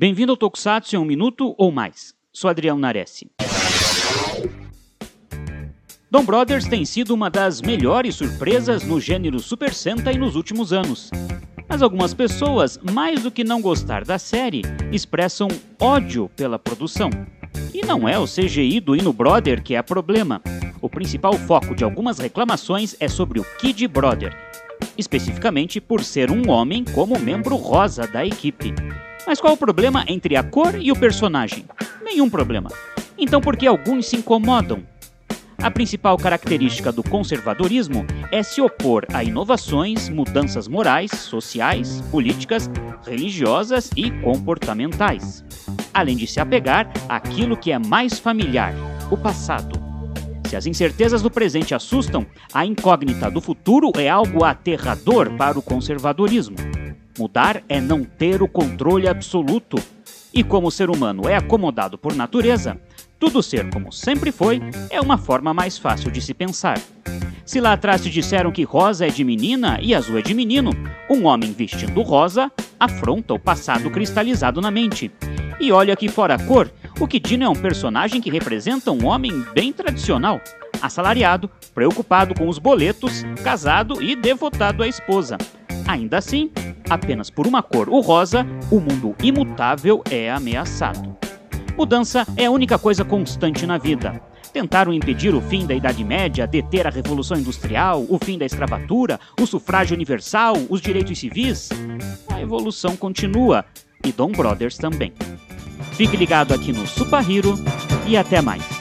Bem-vindo ao Tokusatsu em um minuto ou mais. Sou Adriano Nares. Dom Brothers tem sido uma das melhores surpresas no gênero Super Sentai nos últimos anos. Mas algumas pessoas, mais do que não gostar da série, expressam ódio pela produção. E não é o CGI do Ino Brother que é problema. O principal foco de algumas reclamações é sobre o Kid Brother, especificamente por ser um homem como membro rosa da equipe. Mas qual o problema entre a cor e o personagem? Nenhum problema. Então por que alguns se incomodam? A principal característica do conservadorismo é se opor a inovações, mudanças morais, sociais, políticas, religiosas e comportamentais, além de se apegar àquilo que é mais familiar, o passado. Se as incertezas do presente assustam, a incógnita do futuro é algo aterrador para o conservadorismo. Mudar é não ter o controle absoluto. E como o ser humano é acomodado por natureza, tudo ser como sempre foi é uma forma mais fácil de se pensar. Se lá atrás te disseram que rosa é de menina e azul é de menino, um homem vestindo rosa afronta o passado cristalizado na mente. E olha que fora a cor, o Kidino é um personagem que representa um homem bem tradicional, assalariado, preocupado com os boletos, casado e devotado à esposa. Ainda assim, apenas por uma cor, o rosa, o mundo imutável é ameaçado. Mudança é a única coisa constante na vida. Tentaram impedir o fim da Idade Média, deter a Revolução Industrial, o fim da escravatura, o sufrágio universal, os direitos civis? A evolução continua e Dom Brothers também. Fique ligado aqui no Super Hero e até mais.